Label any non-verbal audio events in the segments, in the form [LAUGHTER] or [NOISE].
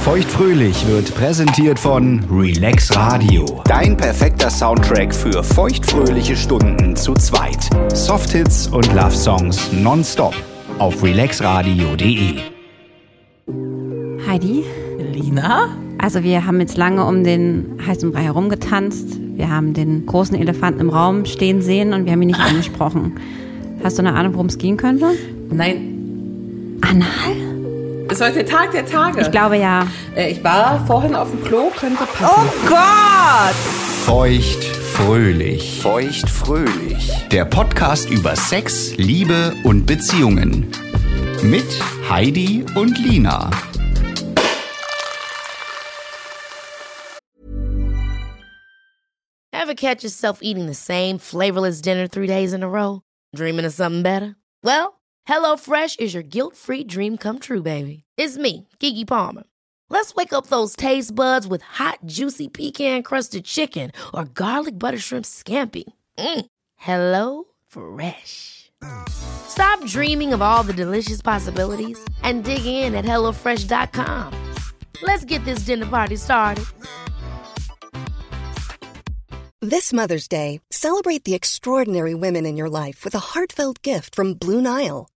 Feuchtfröhlich wird präsentiert von Relax Radio. Dein perfekter Soundtrack für feuchtfröhliche Stunden zu zweit. Softhits und Love Songs nonstop auf relaxradio.de. Heidi, Lina? also wir haben jetzt lange um den heißen Brei herumgetanzt. Wir haben den großen Elefanten im Raum stehen sehen und wir haben ihn nicht [LAUGHS] angesprochen. Hast du eine Ahnung, worum es gehen könnte? Nein, Anal? Ist heute der Tag der Tage. Ich glaube ja. äh, ich war vorhin auf dem Klo, könnte Oh passen. Gott! Feuchtfröhlich. Feuchtfröhlich. Der Podcast über Sex, Liebe und Beziehungen. Mit Heidi und Lina. Ever catch yourself eating the same flavorless dinner three days in a row? Dreaming of something better? Well, HelloFresh is your guilt-free dream come true, baby. It's me, Gigi Palmer. Let's wake up those taste buds with hot, juicy pecan-crusted chicken or garlic butter shrimp scampi. Mm. Hello Fresh. Stop dreaming of all the delicious possibilities and dig in at HelloFresh.com. Let's get this dinner party started. This Mother's Day, celebrate the extraordinary women in your life with a heartfelt gift from Blue Nile.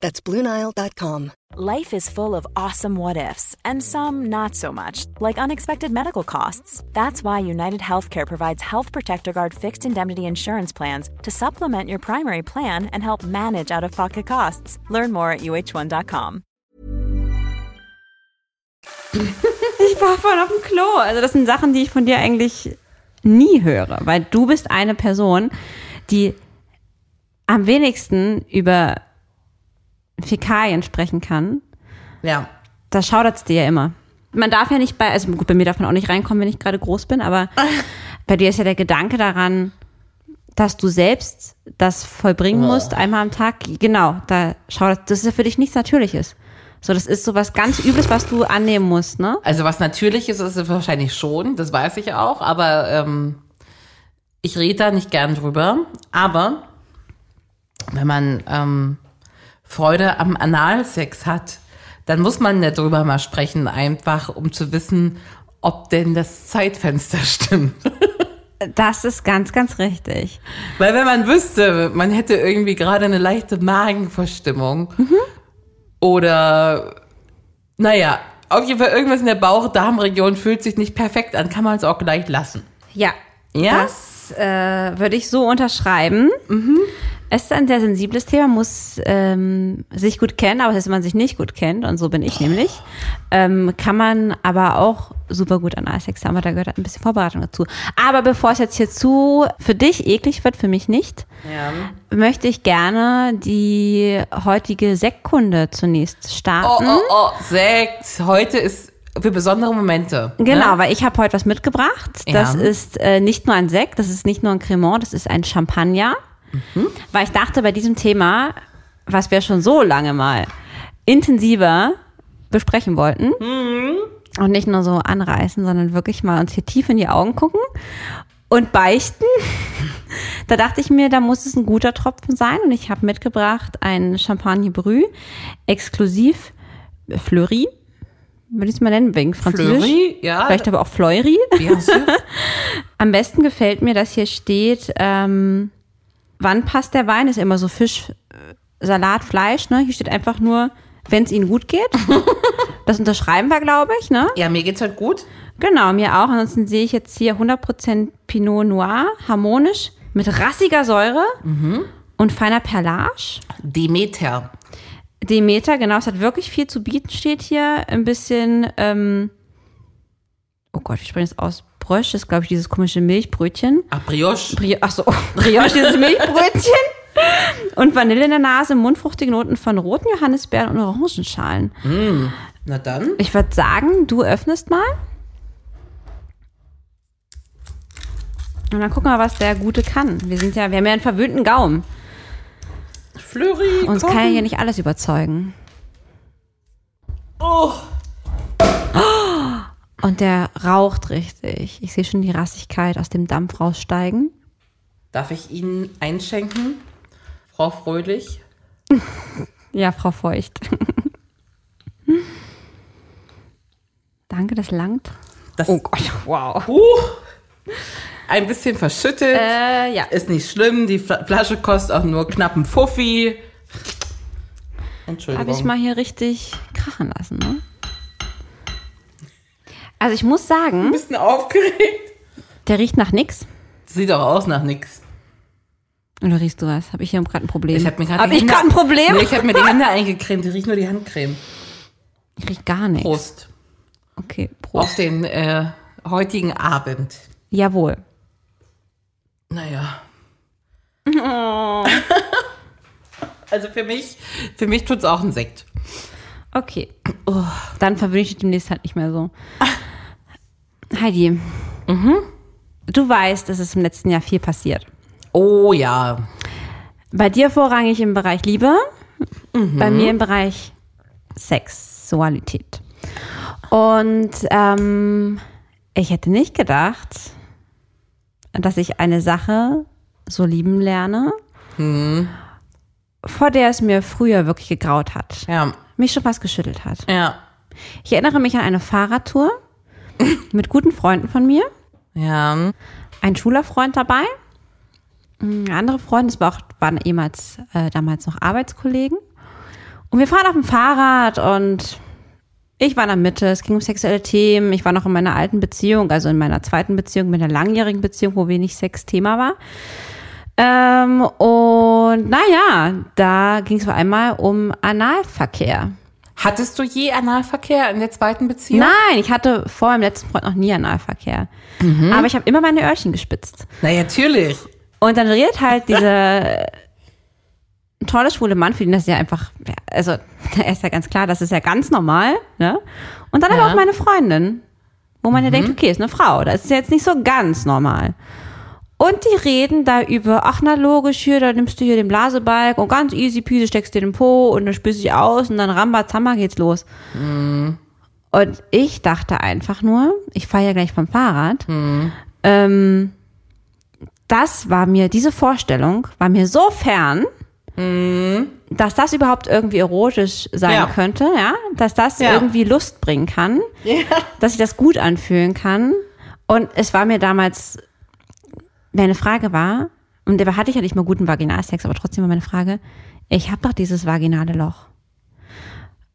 That's BlueNile.com. Life is full of awesome what ifs, and some not so much, like unexpected medical costs. That's why United Healthcare provides Health Protector Guard fixed indemnity insurance plans to supplement your primary plan and help manage out of pocket costs. Learn more at uh1.com. Ich war vorhin auf dem Klo. Also das sind Sachen, die ich von dir eigentlich nie höre, weil du bist eine Person, die am wenigsten über Fäkalien sprechen kann. Ja. Da schaudert es dir ja immer. Man darf ja nicht bei, also gut, bei mir darf man auch nicht reinkommen, wenn ich gerade groß bin, aber [LAUGHS] bei dir ist ja der Gedanke daran, dass du selbst das vollbringen musst, einmal am Tag. Genau, da schaudert, das ist ja für dich nichts Natürliches. So, das ist so was ganz Übles, was du annehmen musst, ne? Also was natürlich ist, ist es wahrscheinlich schon, das weiß ich auch, aber ähm, ich rede da nicht gern drüber. Aber wenn man ähm, Freude am Analsex hat, dann muss man ja drüber mal sprechen, einfach um zu wissen, ob denn das Zeitfenster [LAUGHS] stimmt. Das ist ganz, ganz richtig. Weil wenn man wüsste, man hätte irgendwie gerade eine leichte Magenverstimmung oder naja, auf jeden Fall irgendwas in der Bauch-Darm-Region fühlt sich nicht perfekt an, kann man es auch gleich lassen. Ja. Ja? Das äh, würde ich so unterschreiben. Es ist ein sehr sensibles Thema, muss ähm, sich gut kennen, aber das wenn man sich nicht gut kennt, und so bin ich nämlich, ähm, kann man aber auch super gut Analsex haben, aber da gehört halt ein bisschen Vorbereitung dazu. Aber bevor es jetzt hier zu für dich eklig wird, für mich nicht, Ja. möchte ich gerne die heutige Sektkunde zunächst Oh, starten. oh, oh, Sekt. Heute ist für besondere Momente. Genau, Ne? weil ich habe heute was mitgebracht. Das Ja. ist äh, nicht nur ein Sekt, das ist nicht nur ein Cremant, das ist ein Champagner. Mhm. Weil ich dachte, bei diesem Thema, was wir schon so lange mal intensiver besprechen wollten Mhm. und nicht nur so anreißen, sondern wirklich mal uns hier tief in die Augen gucken und beichten. [LAUGHS] da dachte ich mir, da muss es ein guter Tropfen sein und ich habe mitgebracht ein Champagner Brü, exklusiv Fleury, würde ich es mal nennen, wegen Französisch. Fleury, ja. Vielleicht aber auch Fleury. [LAUGHS] Am besten gefällt mir, dass hier steht, ähm, wann passt der Wein? Ist ja immer so Fisch, äh, Salat, Fleisch, ne? Hier steht einfach nur, wenn es Ihnen gut geht. [LAUGHS] Das unterschreiben wir, glaube ich, ne? Ja, mir geht's heute gut. Genau, mir auch. Ansonsten sehe ich jetzt hier 100% Pinot Noir, harmonisch, mit rassiger Säure und feiner Perlage. Demeter. Demeter, genau, es hat wirklich viel zu bieten, steht hier. Ein bisschen, ähm, oh Gott, wie spreche ich das aus? Brösch ist, glaube ich, dieses komische Milchbrötchen. Ach, Brioche. Bri ach so, [LAUGHS] Brioche, dieses Milchbrötchen. Und Vanille in der Nase, mundfruchtige Noten von roten Johannisbeeren und Orangenschalen. Na dann. Ich würde sagen, du öffnest mal. Und dann gucken wir, was der Gute kann. Wir sind ja, wir haben ja einen verwöhnten Gaumen. Flurry, Uns komm. kann ja hier nicht alles überzeugen. Oh. Und der raucht richtig. Ich sehe schon die Rassigkeit aus dem Dampf raussteigen. Darf ich Ihnen einschenken, Frau Fröhlich? [LAUGHS] Ja, Frau Feucht. [LAUGHS] Danke, das langt. Das Oh Gott, wow. Huch. Ein bisschen verschüttet. Äh, ja. Ist nicht schlimm. Die Fla- Flasche kostet auch nur knapp einen Fuffi. Entschuldigung. Habe ich mal hier richtig krachen lassen, ne? Also ich muss sagen, Bist du aufgeregt? der riecht nach nix. Sieht doch aus nach nix. Oder riechst du was? Habe ich hier gerade ein Problem? Ich habe mir gerade Hab ich gerade ein Problem? Nee, ich habe mir die Hände eingecremt. Die riecht nur die Handcreme. Ich riech gar nichts. Prost. Okay, Auf Prost. den äh, heutigen Abend. Jawohl. Naja. [LAUGHS] [LAUGHS] also für mich, für mich tut's auch ein Sekt. Okay. Dann verwöhne ich demnächst halt nicht mehr so. [LAUGHS] Heidi, du weißt, es ist im letzten Jahr viel passiert. Oh ja. Bei dir vorrangig im Bereich Liebe, bei mir im Bereich Sexualität. Und ähm, ich hätte nicht gedacht, dass ich eine Sache so lieben lerne, vor der es mir früher wirklich gegraut hat, Ja. mich schon fast geschüttelt hat. Ja. Ich erinnere mich an eine Fahrradtour mit guten Freunden von mir, Ja. ein Schülerfreund dabei, mm, andere Freunde, das war auch, waren ehemals, äh, damals noch Arbeitskollegen. Und wir fahren auf dem Fahrrad und ich war in der Mitte, es ging um sexuelle Themen, ich war noch in meiner alten Beziehung, also in meiner zweiten Beziehung, mit einer langjährigen Beziehung, wo wenig Sex Thema war. Ähm, und naja, da ging es vor einmal um Analverkehr. Hattest du je Analverkehr in der zweiten Beziehung? Nein, ich hatte vor meinem letzten Freund noch nie Analverkehr. Aber ich habe immer meine Öhrchen gespitzt. Na natürlich. Und dann redet halt [LAUGHS] dieser tolle schwule Mann, für den das ja einfach, also [LAUGHS] er ist ja ganz klar, das ist ja ganz normal, ne? Und dann aber Ja. auch meine Freundin, wo man ja denkt, okay, ist eine Frau, das ist ja jetzt nicht so ganz normal. Und die reden da über, ach na logisch, hier, da nimmst du hier den Blasebalg und ganz easy peasy steckst dir den Po und dann spürst du dich aus und dann rambazamba geht's los. Und ich dachte einfach nur, ich fahre ja gleich vom Fahrrad, ähm, das war mir, diese Vorstellung war mir so fern, dass das überhaupt irgendwie erotisch sein Ja. könnte, ja, dass das Ja. irgendwie Lust bringen kann, dass ich das gut anfühlen kann. Und es war mir damals, meine Frage war, und da hatte ich ja nicht mal guten Vaginalsex, aber trotzdem war meine Frage, ich habe doch dieses vaginale Loch.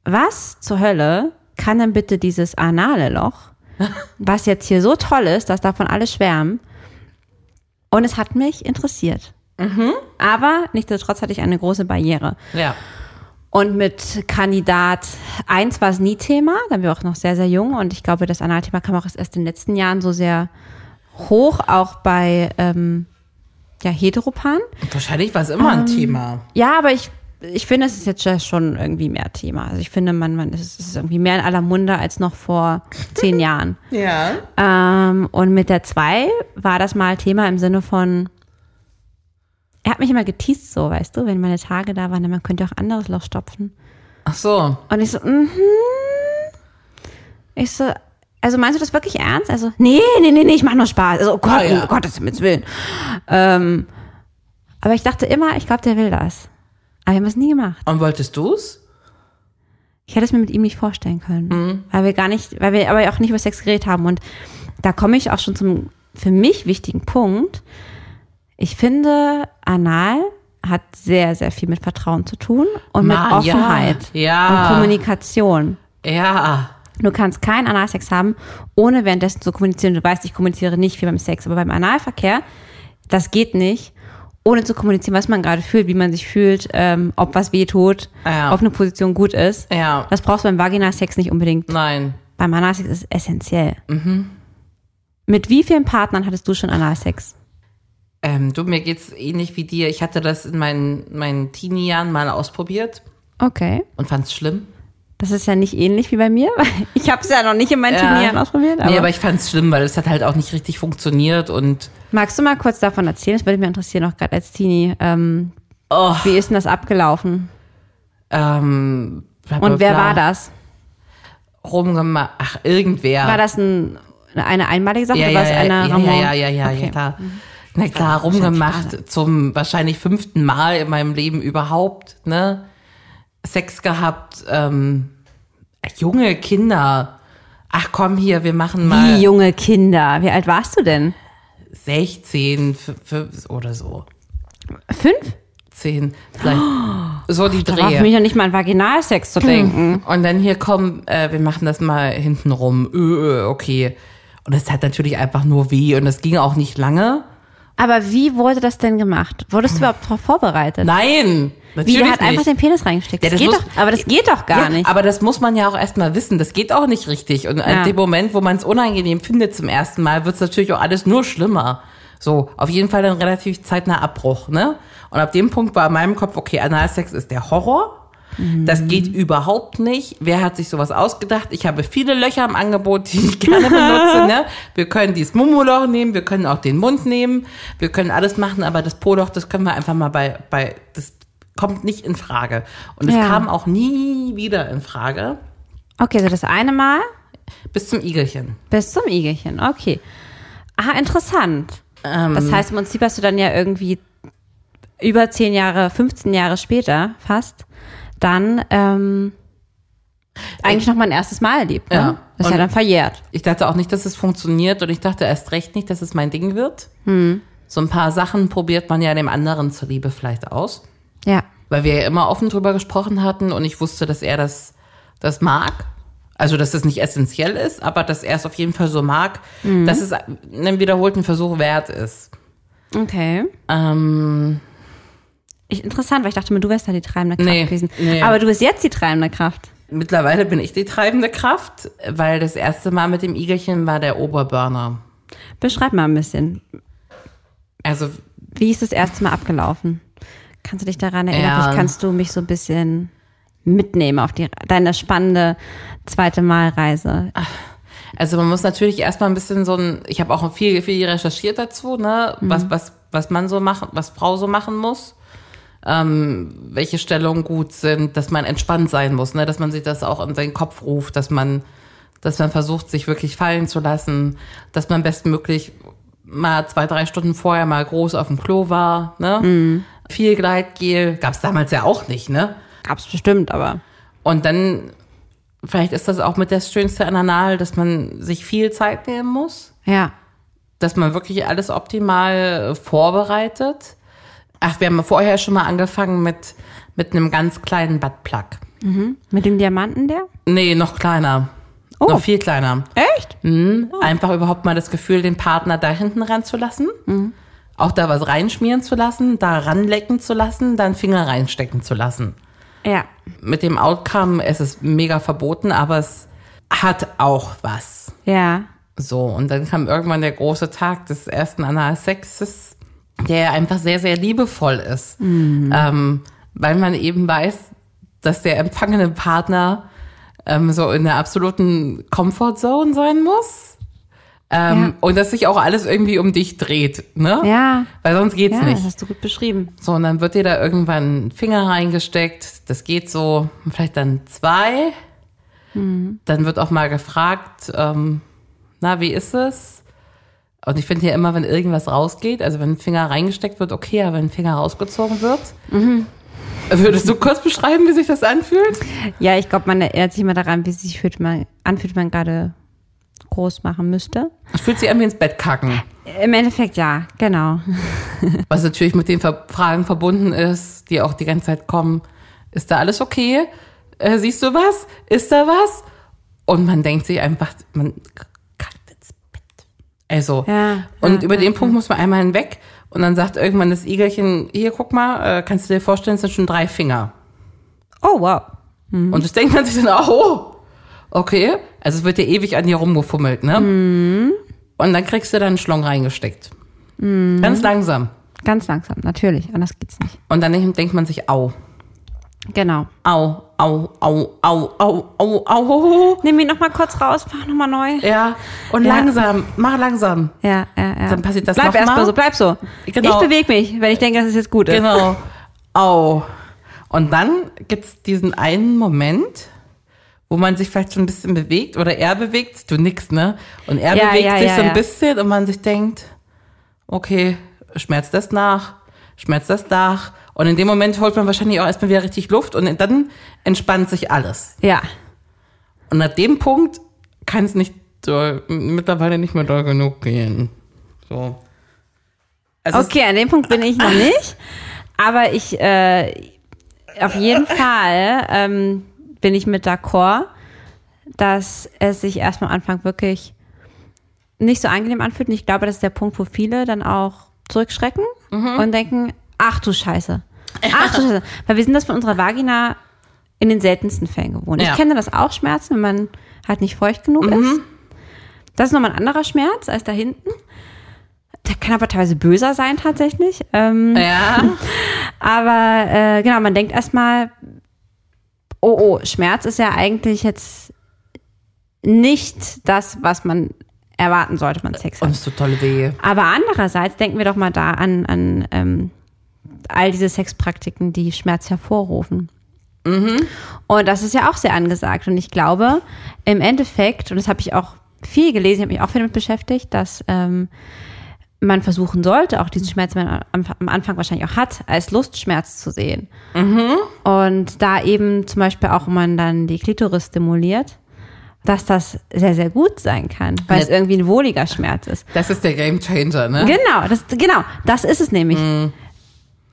Was zur Hölle kann denn bitte dieses anale Loch, [LAUGHS] was jetzt hier so toll ist, dass davon alle schwärmen, und es hat mich interessiert. Aber nichtsdestotrotz hatte ich eine große Barriere. Ja. Und mit Kandidat 1 war es nie Thema, da waren wir auch noch sehr, sehr jung und ich glaube, das Analthema kam auch erst in den letzten Jahren so sehr hoch, auch bei ähm, ja, Heteropan. Wahrscheinlich war es immer ein Thema. Ja, aber ich, ich finde, es ist jetzt schon irgendwie mehr Thema. Also ich finde, man, man es ist irgendwie mehr in aller Munde als noch vor [LAUGHS] zehn Jahren. Ja. Ähm, und mit der 2 war das mal Thema im Sinne von, er hat mich immer geteased so, weißt du, wenn meine Tage da waren, man könnte auch anderes Loch stopfen. Ach so. Und ich so, mhm. Ich so, also meinst du das wirklich ernst? Also, nee, nee, nee, nee, ich mach nur Spaß. Also, oh Gott, Ah, ja. um Gottes Himmels Willen. Ähm, aber ich dachte immer, ich glaube, der will das. Aber wir haben es nie gemacht. Und wolltest du's? Ich hätte es mir mit ihm nicht vorstellen können. Mhm. Weil wir gar nicht, weil wir aber auch nicht über Sex geredet haben. Und da komme ich auch schon zum für mich wichtigen Punkt. Ich finde, Anal hat sehr, sehr viel mit Vertrauen zu tun und Mann, mit Offenheit ja. Ja. und Kommunikation. Ja. Du kannst keinen Analsex haben, ohne währenddessen zu kommunizieren. Du weißt, ich kommuniziere nicht viel beim Sex, aber beim Analverkehr, das geht nicht, ohne zu kommunizieren, was man gerade fühlt, wie man sich fühlt, ähm, ob was weh tut, Ja. ob eine Position gut ist. Ja. Das brauchst du beim Vaginalsex nicht unbedingt. Nein. Beim Analsex ist es essentiell. Mhm. Mit wie vielen Partnern hattest du schon Analsex? Ähm, du, mir geht's ähnlich wie dir. Ich hatte das in meinen, meinen Teenie-Jahren mal ausprobiert Okay. und fand's schlimm. Das ist ja nicht ähnlich wie bei mir. [LAUGHS] Ich habe es ja noch nicht in meinen Ja. Teenie Jahren ausprobiert. Aber nee, aber ich fand es schlimm, weil es hat halt auch nicht richtig funktioniert und magst du mal kurz davon erzählen? Das würde mich interessieren, auch gerade als Teenie. Ähm, oh, wie ist denn das abgelaufen? ähm, bla, bla, Und wer war das? Rumgemacht. Ach, irgendwer. War das ein, eine einmalige Sache ja, oder ja, ja, eine ja, ja, ja, ja, ja, Okay. ja, klar. Na klar, rumgemacht zum wahrscheinlich fünften Mal in meinem Leben überhaupt, ne? Sex gehabt, ähm, junge Kinder. Ach komm hier, wir machen mal Wie junge Kinder. Wie alt warst du denn? 16 f- f- oder so. Fünf? 10, vielleicht. [GASPS] So die Da für Drehe. mich noch nicht mal an Vaginalsex zu [CLEARS THROAT] denken. Und dann hier kommen, äh, wir machen das mal hinten rum. Äh, okay. Und es hat natürlich einfach nur weh und es ging auch nicht lange. Aber wie wurde das denn gemacht? Wurdest du überhaupt darauf vorbereitet? Nein, wie, natürlich der hat nicht. einfach den Penis reingesteckt. Ja, das das geht muss- doch, aber das geht doch gar ja, nicht. Aber das muss man ja auch erstmal wissen. Das geht auch nicht richtig. Und Ja. in dem Moment, wo man es unangenehm findet zum ersten Mal, wird es natürlich auch alles nur schlimmer. So, auf jeden Fall dann relativ zeitnah Abbruch, ne? Und ab dem Punkt war in meinem Kopf, okay, Analsex ist der Horror. Das geht überhaupt nicht. Wer hat sich sowas ausgedacht? Ich habe viele Löcher im Angebot, die ich gerne benutze. [LAUGHS] Ne? Wir können dieses Mumoloch nehmen, wir können auch den Mund nehmen, wir können alles machen, aber das Po-Loch, das können wir einfach mal bei, bei, das kommt nicht in Frage. Und es Ja. kam auch nie wieder in Frage okay, so das eine Mal bis zum Igelchen. bis zum Igelchen. Okay. Ah, interessant. Ähm, Das heißt, im Prinzip hast du dann ja irgendwie über 10 Jahre, 15 Jahre später fast, dann ähm, eigentlich noch mein erstes Mal erlebt. Ne? Ja. Das ist ja dann verjährt. Ich dachte auch nicht, dass es funktioniert und ich dachte erst recht nicht, dass es mein Ding wird. So ein paar Sachen probiert man ja dem anderen zuliebe vielleicht aus. Ja. weil wir ja immer offen drüber gesprochen hatten und ich wusste, dass er das, das mag. Also, dass es nicht essentiell ist, aber dass er es auf jeden Fall so mag, dass es einen wiederholten Versuch wert ist. Okay. Ähm, Ich, interessant, weil ich dachte mir, du wärst da die treibende Kraft Nee, gewesen. nee. Aber du bist jetzt die treibende Kraft. mittlerweile bin ich die treibende Kraft, weil das erste Mal mit dem Igelchen war der Oberburner. Beschreib mal ein bisschen. Also, Wie ist das erste Mal abgelaufen? Kannst du dich daran erinnern? Ja. Kannst du mich so ein bisschen mitnehmen auf die, deine spannende zweite Malreise. Also man muss natürlich erstmal ein bisschen so ein, ich habe auch viel, viel recherchiert dazu, ne, was, was, was man so machen, was Frau so machen muss, ähm, welche Stellungen gut sind, dass man entspannt sein muss, ne, dass man sich das auch in seinen Kopf ruft, dass man, dass man versucht, sich wirklich fallen zu lassen, dass man bestmöglich mal zwei, drei Stunden vorher mal groß auf dem Klo war, ne, viel Gleitgel, gab's damals ja auch nicht, ne, Gab's bestimmt, aber. und dann, vielleicht ist das auch mit das Schönste an Anal, dass man sich viel Zeit nehmen muss, Ja. dass man wirklich alles optimal vorbereitet. Ach, wir haben vorher schon mal angefangen mit, mit einem ganz kleinen Buttplug. Mit dem Diamanten der? Nee, noch kleiner. Oh. Noch viel kleiner. Echt? Mhm. Einfach überhaupt mal das Gefühl, den Partner da hinten ranzulassen. Auch da was reinschmieren zu lassen, da ranlecken zu lassen, dann Finger reinstecken zu lassen. Ja. mit dem Outcome, es ist mega verboten, aber es hat auch was. Ja. So, und dann kam irgendwann der große Tag des ersten Analsexes, der einfach sehr, sehr liebevoll ist. Ähm, weil man eben weiß, dass der empfangene Partner ähm, so in der absoluten Comfortzone sein muss. Ähm, Ja. Und dass sich auch alles irgendwie um dich dreht, ne? Ja. Weil sonst geht's Ja, nicht. das hast du gut beschrieben. So, und dann wird dir da irgendwann ein Finger reingesteckt. Das geht so, vielleicht dann zwei. Dann wird auch mal gefragt, ähm, na, wie ist es? Und ich finde ja immer, wenn irgendwas rausgeht, also wenn ein Finger reingesteckt wird, okay, aber wenn ein Finger rausgezogen wird, würdest du kurz beschreiben, wie sich das anfühlt? Ja, ich glaube, man erinnert sich immer daran, wie sich fühlt man, anfühlt, man gerade groß machen müsste. Es fühlt sich an wie ins Bett kacken. Im Endeffekt ja, genau. [LAUGHS] Was natürlich mit den Fragen verbunden ist, die auch die ganze Zeit kommen. Ist da alles okay? Äh, siehst du was? Ist da was? Und man denkt sich einfach, man. Also, Ja, und ja, über den Punkt muss man einmal hinweg. Und dann sagt irgendwann das Igelchen, hier, guck mal, äh, kannst du dir vorstellen, es sind schon drei Finger. Oh, wow. Und das denkt man sich dann oh, okay. Also es wird ja ewig an dir rumgefummelt, ne? Und dann kriegst du dann einen Schlong reingesteckt. Ganz langsam. Ganz langsam, natürlich. Anders geht's nicht. Und dann denkt man sich, au. Genau. Au, au, au, au, au, au, au. Nimm ihn noch mal kurz raus, mach noch mal neu. Ja, und Ja. langsam, mach langsam. Ja, ja, ja. Dann passiert das Bleib erstmal so, bleib so. Genau. Ich bewege mich, wenn ich denke, dass es jetzt gut ist. Genau. Au. Und dann gibt's diesen einen Moment, wo man sich vielleicht schon ein bisschen bewegt oder er bewegt, du nix, ne? Und er Ja, bewegt ja, sich so ein bisschen und man sich denkt, okay, schmerzt das nach, schmerzt das nach. Und in dem Moment holt man wahrscheinlich auch erstmal wieder richtig Luft und dann entspannt sich alles. Ja. Und ab dem Punkt kann es nicht doll, mittlerweile nicht mehr doll genug gehen. So. Es- Okay, an dem Punkt bin ich noch nicht. Aber ich, äh, auf jeden Fall ähm, bin ich mit d'accord, dass es sich erstmal am Anfang wirklich nicht so angenehm anfühlt. Und ich glaube, das ist der Punkt, wo viele dann auch zurückschrecken und denken, ach du Scheiße. Ach du Scheiße. Weil wir sind das von unserer Vagina in den seltensten Fällen gewohnt. Ja. Ich kenne das auch Schmerzen, wenn man halt nicht feucht genug ist. Das ist nochmal ein anderer Schmerz als da hinten. Der kann aber teilweise böser sein tatsächlich. Ähm, ja. [LAUGHS] aber äh, genau, man denkt erstmal, oh, oh, Schmerz ist ja eigentlich jetzt nicht das, was man erwarten sollte, wenn man Sex Und hat. es tut tolle weh. Aber andererseits denken wir doch mal da an, an ähm, all diese Sexpraktiken, die Schmerz hervorrufen. Und das ist ja auch sehr angesagt. Und ich glaube, im Endeffekt, und das habe ich auch viel gelesen, ich habe mich auch viel damit beschäftigt, dass ähm, man versuchen sollte, auch diesen Schmerz, den man am, Anfang wahrscheinlich auch hat, als Lustschmerz zu sehen. Und da eben zum Beispiel auch, wenn man dann die Klitoris stimuliert, dass das sehr, sehr gut sein kann, weil es Ja. irgendwie ein wohliger Schmerz ist. Das ist der Game Changer, ne? Genau, das, genau, das ist es nämlich.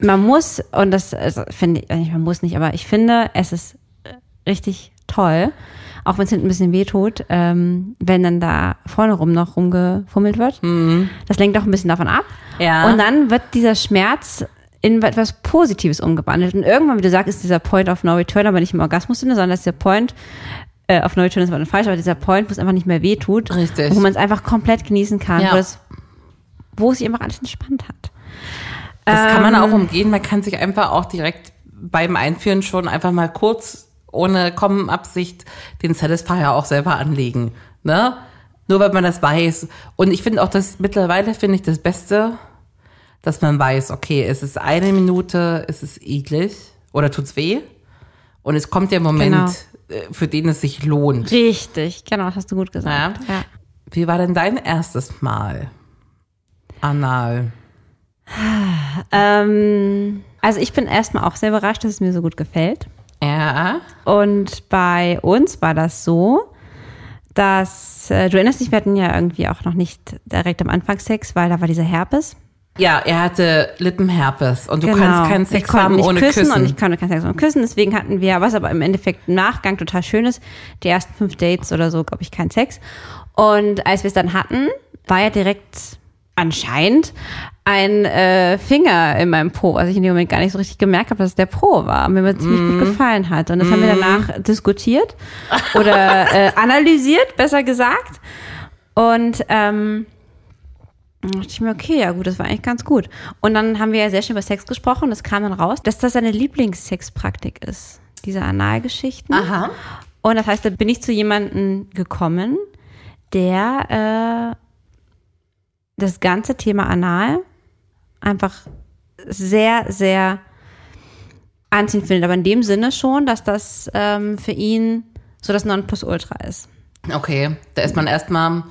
Man muss, und das also, finde ich, äh, man muss nicht, aber ich finde, es ist richtig toll, auch wenn es hinten ein bisschen weh tut, ähm, wenn dann da vorne rum noch rumgefummelt wird. Das lenkt auch ein bisschen davon ab. Ja. Und dann wird dieser Schmerz in etwas Positives umgewandelt. Und irgendwann, wie du sagst, ist dieser Point of No Return aber nicht im Orgasmus-Sinne, sondern ist der Point äh, of No Return ist falsch, aber dieser Point, wo es einfach nicht mehr weh tut. Richtig. Wo man es einfach komplett genießen kann, Ja. wo, es, wo sich einfach alles entspannt hat. Das kann Ähm. man auch umgehen. Man kann sich einfach auch direkt beim Einführen schon einfach mal kurz ohne Kommenabsicht den Satisfier auch selber anlegen. Ne? Nur weil man das weiß. Und ich finde auch das mittlerweile finde ich das Beste, dass man weiß, okay, es ist eine Minute, es ist eklig oder tut's weh. Und es kommt der Moment, äh, für den es sich lohnt. Richtig, genau, das hast du gut gesagt. Ja. Wie war denn dein erstes Mal? Anal. [SIGHS] Ähm, also ich bin erstmal auch sehr überrascht, dass es mir so gut gefällt. Ja. Und bei uns war das so, dass, äh, du erinnerst dich, wir hatten ja irgendwie auch noch nicht direkt am Anfang Sex, weil da war dieser Herpes. Ja, er hatte Lippenherpes und du Genau. kannst keinen Sex haben ohne küssen, Küssen. und ich konnte keinen Sex ohne Küssen. Deswegen hatten wir, was aber im Endeffekt im Nachgang total schön ist, die ersten fünf Dates oder so, glaube ich, keinen Sex. Und als wir es dann hatten, war ja direkt anscheinend ein äh, Finger in meinem Po, was ich in dem Moment gar nicht so richtig gemerkt habe, dass es der Po war, mir mir ziemlich Mhm. gut gefallen hat. Und das haben wir danach diskutiert oder äh, [LAUGHS] analysiert, besser gesagt. Und ähm, dann dachte ich mir, okay, ja gut, das war eigentlich ganz gut. Und dann haben wir ja sehr schön über Sex gesprochen und es kam dann raus, dass das seine Lieblingssexpraktik ist, diese Analgeschichten. Aha. Und das heißt, da bin ich zu jemandem gekommen, der äh, das ganze Thema Anal einfach sehr, sehr anziehend findet. Aber in dem Sinne schon, dass das ähm, für ihn so das Nonplusultra ist. Okay, da ist man erstmal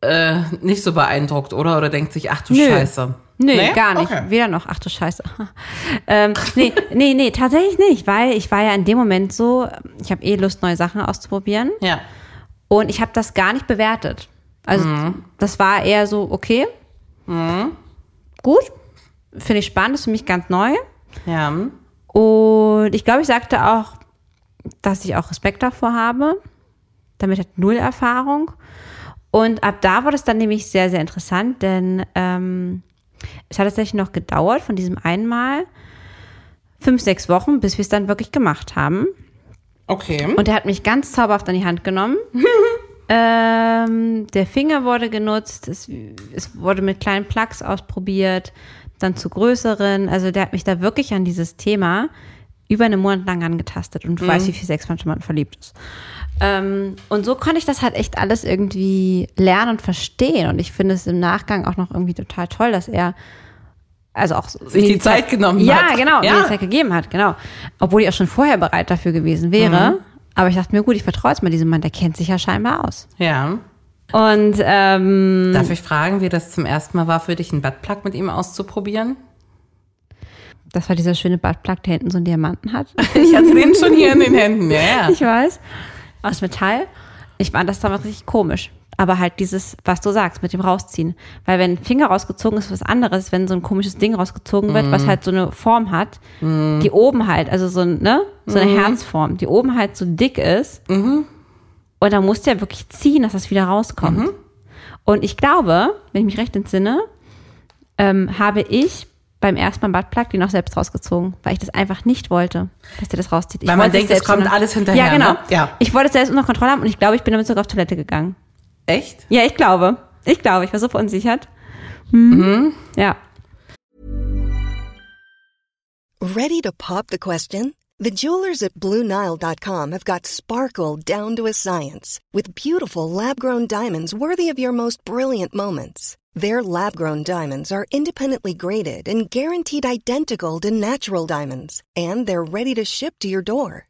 äh, nicht so beeindruckt, oder? Oder denkt sich, ach du Nö. Scheiße. Nö, Nee? gar nicht. Okay. Weder noch. Ach du Scheiße. [LAUGHS] ähm, nee, nee, nee, tatsächlich nicht, weil ich war ja in dem Moment so, ich habe eh Lust, neue Sachen auszuprobieren Ja. und ich habe das gar nicht bewertet. Also das war eher so, okay, gut, finde ich spannend, ist für mich ganz neu. Ja. Und ich glaube, ich sagte auch, dass ich auch Respekt davor habe. Damit hat null Erfahrung. Und ab da wurde es dann nämlich sehr, sehr interessant, denn ähm, es hat tatsächlich noch gedauert von diesem einmal fünf, sechs Wochen, bis wir es dann wirklich gemacht haben. Okay. Und er hat mich ganz zauberhaft an die Hand genommen. [LAUGHS] ähm, der Finger wurde genutzt, es, es wurde mit kleinen Plugs ausprobiert, dann zu größeren. Also der hat mich da wirklich an dieses Thema über einen Monat lang angetastet und du weißt, wie viel Sex man schon mal verliebt ist. Ähm, und so konnte ich das halt echt alles irgendwie lernen und verstehen. Und ich finde es im Nachgang auch noch irgendwie total toll, dass er also auch Sich die Zeit genommen ja, hat. genau, Ja. mir die Zeit gegeben hat, genau. Obwohl ich auch schon vorher bereit dafür gewesen wäre. Mhm. Aber ich dachte mir, gut, ich vertraue jetzt mal diesem Mann, der kennt sich ja scheinbar aus. Ja. Und ähm, Darf ich fragen, wie das zum ersten Mal war für dich, einen Buttplug mit ihm auszuprobieren? das war dieser schöne Buttplug, der hinten so einen Diamanten hat. [LAUGHS] Ich hatte den schon hier in den Händen, ja, ja. ich weiß. Aus Metall. Ich fand das damals richtig komisch. Aber halt dieses, was du sagst, mit dem Rausziehen. Weil wenn ein Finger rausgezogen ist, was anderes, wenn so ein komisches Ding rausgezogen wird, was halt so eine Form hat, die oben halt, also so, ne, so eine Herzform, die oben halt so dick ist. Und dann musst du ja wirklich ziehen, dass das wieder rauskommt. Und ich glaube, wenn ich mich recht entsinne, ähm, habe ich beim ersten Mal Buttplug den auch selbst rausgezogen, weil ich das einfach nicht wollte, dass der das rauszieht. Ich Weil man denkt, es kommt alles hinterher, Ja, genau. ne? Ja. Ich wollte es selbst unter Kontrolle haben und ich glaube, ich bin damit sogar auf Toilette gegangen. Echt? Ja, ich glaube. Ich glaube, ich war so verunsichert. Mhm. Ja. Ready to pop the question? The jewelers at BlueNile.com have got sparkle down to a science with beautiful lab grown diamonds worthy of your most brilliant moments. Their lab grown diamonds are independently graded and guaranteed identical to natural diamonds, and they're ready to ship to your door.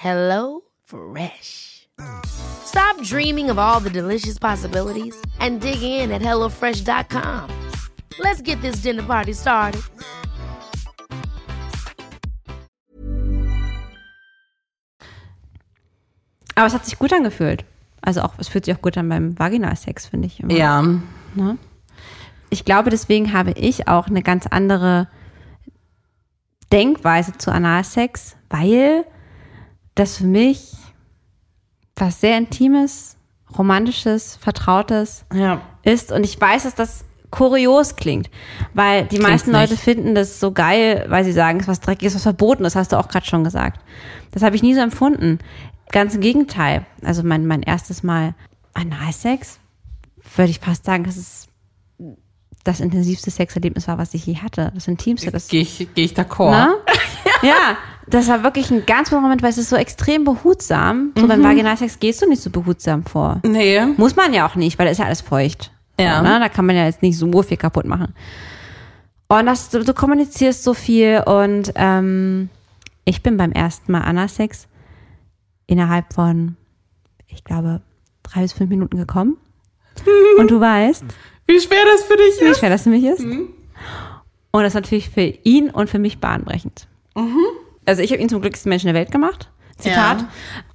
Hello Fresh. Stop dreaming of all the delicious possibilities and dig in at HelloFresh.com. Let's get this dinner party started. Aber es hat sich gut angefühlt. Also auch, es fühlt sich auch gut an beim Vaginalsex, finde ich. Immer. Ja. Ich glaube, deswegen habe ich auch eine ganz andere Denkweise zu Analsex, weil das für mich was sehr Intimes, Romantisches, Vertrautes Ja. ist. Und ich weiß, dass das kurios klingt, weil die meisten nicht. Leute finden das so geil, weil sie sagen, es ist was Dreckiges, was verboten ist, hast du auch gerade schon gesagt. Das habe ich nie so empfunden. Ganz im Gegenteil. Also mein, mein erstes Mal Analsex, würde ich fast sagen, dass es das intensivste Sexerlebnis war, was ich je hatte. Das intimste, das Gehe ich, geh ich d'accord. [LAUGHS] Ja, das war wirklich ein ganz besonderer Moment, weil es ist so extrem behutsam. So beim Vaginalsex gehst du nicht so behutsam vor. Nee. Muss man ja auch nicht, weil da ist ja alles feucht. Ja. So, ne? Da kann man ja jetzt nicht so viel kaputt machen. Und das, du, du kommunizierst so viel und ähm, ich bin beim ersten Mal Analsex innerhalb von, ich glaube, drei bis fünf Minuten gekommen. [LAUGHS] Und du weißt, Wie schwer das für dich wie ist. schwer das für mich ist. Und das ist natürlich für ihn und für mich bahnbrechend. Also ich habe ihn zum glücklichsten Menschen der Welt gemacht. Zitat. Ja.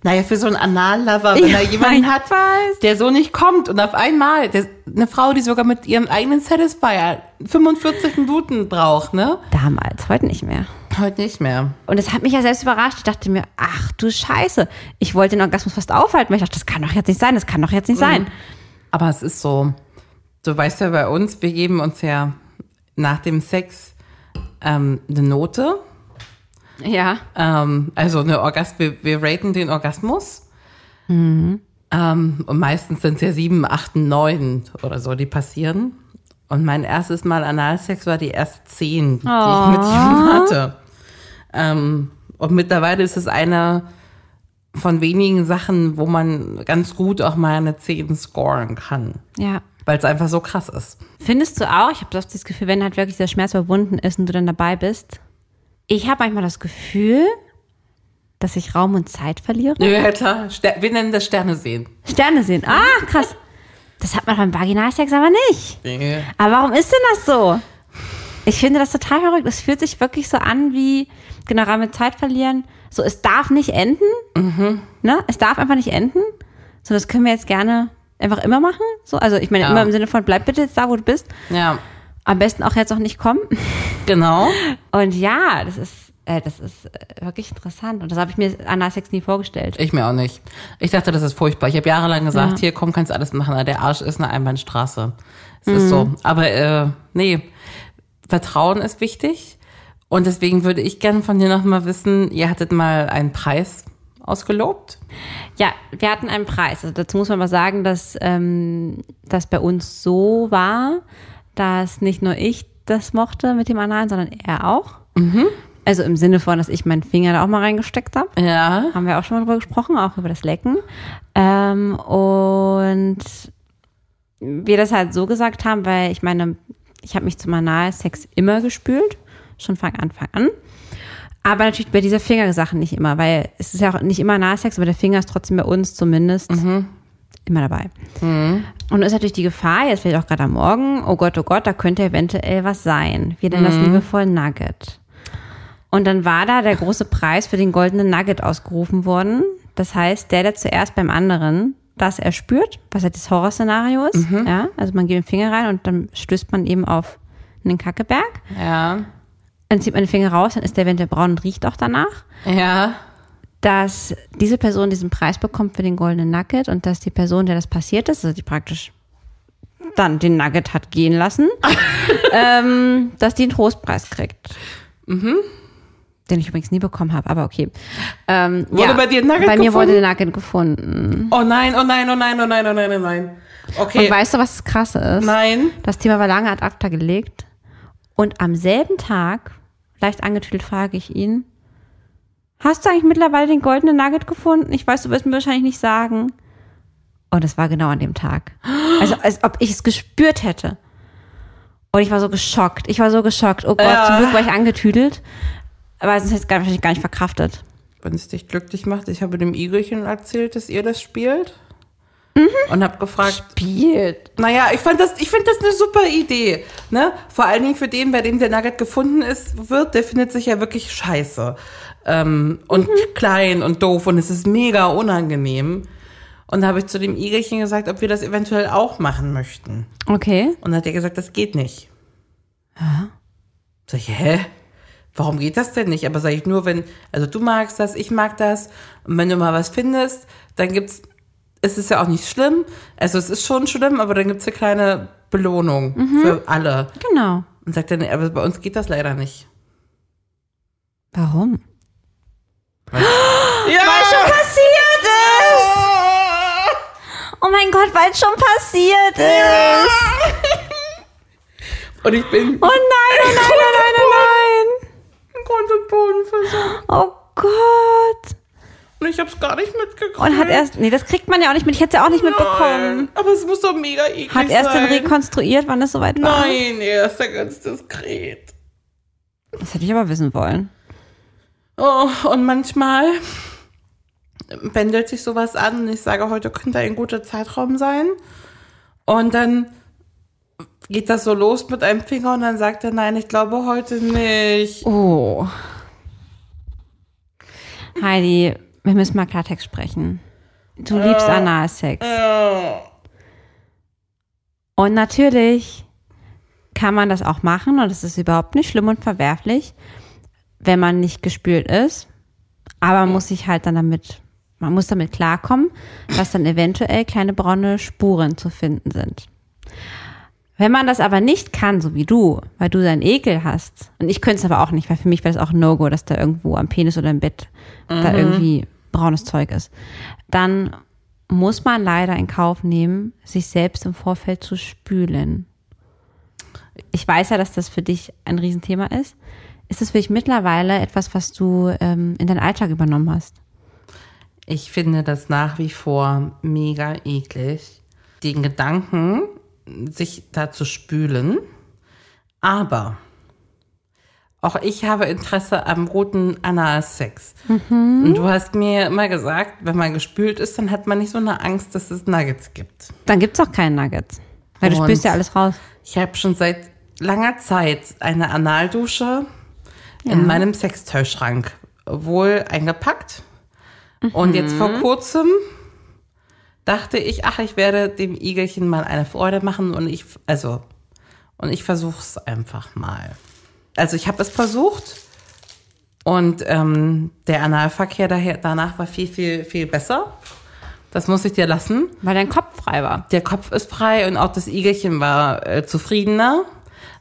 Naja, für so einen Anal-Lover, wenn Ja, er [LAUGHS] jemanden hat, weiß. der so nicht kommt und auf einmal, der, eine Frau, die sogar mit ihrem eigenen Satisfier 45 Minuten braucht, ne? Damals, heute nicht mehr. Heute nicht mehr. Und das hat mich ja selbst überrascht. Ich dachte mir, ach du Scheiße. Ich wollte den Orgasmus fast aufhalten, weil ich dachte, das kann doch jetzt nicht sein, das kann doch jetzt nicht sein. Aber es ist so, du weißt ja bei uns, wir geben uns ja nach dem Sex ähm, eine Note. Ja. Ähm, also eine Orgas wir, wir raten den Orgasmus. Ähm, und meistens sind es ja sieben, acht, neun oder so, die passieren. Und mein erstes Mal Analsex war die erste zehn, die ich mit ihm hatte. Ähm, und mittlerweile ist es eine von wenigen Sachen, wo man ganz gut auch mal eine 10 scoren kann. Ja. Weil es einfach so krass ist. Findest du auch, ich habe das Gefühl, wenn halt wirklich der Schmerz überwunden ist und du dann dabei bist, ich habe manchmal das Gefühl, dass ich Raum und Zeit verliere. Ja, klar. Ster wir nennen das Sterne sehen. Sterne sehen. Ah, krass. Das hat man beim Vaginalsex aber nicht. Aber warum ist denn das so? Ich finde das total verrückt. Es fühlt sich wirklich so an wie, genau, Raum und Zeit verlieren. So, es darf nicht enden. Ne? Es darf einfach nicht enden. So, das können wir jetzt gerne einfach immer machen. So, also ich meine, Ja. immer im Sinne von, bleib bitte jetzt da, wo du bist. Ja, Am besten auch jetzt auch nicht kommen. genau. Und ja, das ist, äh, das ist äh, wirklich interessant. Und das habe ich mir Analsex nie vorgestellt. Ich mir auch nicht. Ich dachte, das ist furchtbar. Ich habe jahrelang gesagt, Ja. hier, komm, kannst alles machen. Der Arsch ist eine Einbahnstraße. Es ist so. Aber äh, nee, Vertrauen ist wichtig. Und deswegen würde ich gerne von dir noch mal wissen, ihr hattet mal einen Preis ausgelobt. Ja, wir hatten einen Preis. Also dazu muss man mal sagen, dass ähm, das bei uns so war, dass nicht nur ich das mochte mit dem Analen, sondern er auch. Also im Sinne von, dass ich meinen Finger da auch mal reingesteckt habe. Ja. Haben wir auch schon mal drüber gesprochen, auch über das Lecken. Ähm, und wir das halt so gesagt haben, weil ich meine, ich habe mich zum Analsex immer gespült, schon von Anfang an. Aber natürlich bei dieser Fingersache nicht immer, weil es ist ja auch nicht immer Analsex, aber der Finger ist trotzdem bei uns zumindest immer dabei. Und dann ist natürlich die Gefahr, jetzt vielleicht auch gerade am Morgen, oh Gott, oh Gott, da könnte eventuell was sein. Wir nennen das liebevoll Nugget. Und dann war da der große Preis für den goldenen Nugget ausgerufen worden. Das heißt, der, der zuerst beim anderen das erspürt, was ja das Horrorszenario ist, ja, also man geht den Finger rein und dann stößt man eben auf einen Kackeberg. Ja. Dann zieht man den Finger raus, dann ist der eventuell braun und riecht auch danach. Ja. Dass diese Person diesen Preis bekommt für den goldenen Nugget und dass die Person, der das passiert ist, also die praktisch dann den Nugget hat gehen lassen, [LAUGHS] ähm, dass die einen Trostpreis kriegt. Den ich übrigens nie bekommen habe, aber okay. Ähm, Wurde bei dir ein Nugget Bei mir wurde gefunden? der Nugget gefunden. Oh nein, oh nein, oh nein, oh nein, oh nein, oh nein. Okay. Und weißt du, was das Krasse ist? nein. Das Thema war lange ad acta gelegt. Und am selben Tag, leicht angetüdelt, frage ich ihn, hast du eigentlich mittlerweile den goldenen Nugget gefunden? Ich weiß, du wirst mir wahrscheinlich nicht sagen. Und es war genau an dem Tag. Also, als ob ich es gespürt hätte. Und ich war so geschockt. Ich war so geschockt. Oh Gott, Ja. zum Glück war ich angetüdelt. Aber sonst hätte ich es wahrscheinlich gar nicht verkraftet. Wenn es dich glücklich macht, ich habe dem Igelchen erzählt, dass ihr das spielt. Mhm. Und habe gefragt, Spielt. Naja, ich fand das, ich finde das eine super Idee. Ne? Vor allen Dingen für den, bei dem der Nugget gefunden ist, wird, der findet sich ja wirklich scheiße. Ähm, und klein und doof und es ist mega unangenehm. Und da habe ich zu dem Igelchen gesagt, ob wir das eventuell auch machen möchten. Okay. Und hat er gesagt, das geht nicht. Sag ich, hä? Warum geht das denn nicht? Aber sag ich nur, wenn, also du magst das, ich mag das. Und wenn du mal was findest, dann gibt's, es ist ja auch nicht schlimm. Also es ist schon schlimm, aber dann gibt's eine kleine Belohnung für alle. Genau. Und sagt er, nee, aber bei uns geht das leider nicht. Warum? Ja! Weil schon passiert ist! Oh mein Gott, weil es schon passiert ist! Und ich bin Oh nein, oh nein, oh nein, oh nein! in Grund und Boden versunken. Oh Gott! Und ich hab's gar nicht mitgekriegt. Und hat erst, nee, das kriegt man ja auch nicht mit, ich hätte es ja auch nicht mitbekommen. Nein, aber es muss doch mega eklig Hat erst dann sein. rekonstruiert, wann es soweit war. Nein, er ist ja ganz diskret. Das hätte ich aber wissen wollen. Oh, und manchmal pendelt sich sowas an und ich sage, heute könnte ein guter Zeitraum sein. Und dann geht das so los mit einem Finger und dann sagt er, nein, ich glaube heute nicht. Oh. Heidi, wir müssen mal Klartext sprechen. Du liebst Analsex. Und natürlich kann man das auch machen und es ist überhaupt nicht schlimm und verwerflich, wenn man nicht gespült ist. Aber man muss sich halt dann damit, man muss damit klarkommen, dass dann eventuell kleine braune Spuren zu finden sind. Wenn man das aber nicht kann, so wie du, weil du deinen Ekel hast, und ich könnte es aber auch nicht, weil für mich wäre das auch ein No-Go, dass da irgendwo am Penis oder im Bett da irgendwie braunes Zeug ist, dann muss man leider in Kauf nehmen, sich selbst im Vorfeld zu spülen. Ich weiß ja, dass das für dich ein Riesenthema ist. Ist das für dich mittlerweile etwas, was du ähm, in deinen Alltag übernommen hast? Ich finde das nach wie vor mega eklig, den Gedanken, sich da zu spülen. Aber auch ich habe Interesse am guten Analsex. Und du hast mir immer gesagt, wenn man gespült ist, dann hat man nicht so eine Angst, dass es Nuggets gibt. Dann gibt's auch keinen Nuggets. Weil du Und- spürst ja alles raus. Ich habe schon seit langer Zeit eine Analdusche in meinem Sextoy-Schrank wohl eingepackt. Und jetzt vor kurzem dachte ich, ach, ich werde dem Igelchen mal eine Freude machen und ich, also, und ich versuche es einfach mal. Also ich habe es versucht Und ähm, der Analverkehr daher, danach war viel, viel, viel besser. Das muss ich dir lassen. Weil dein Kopf frei war. Der Kopf ist frei und auch das Igelchen war äh, zufriedener,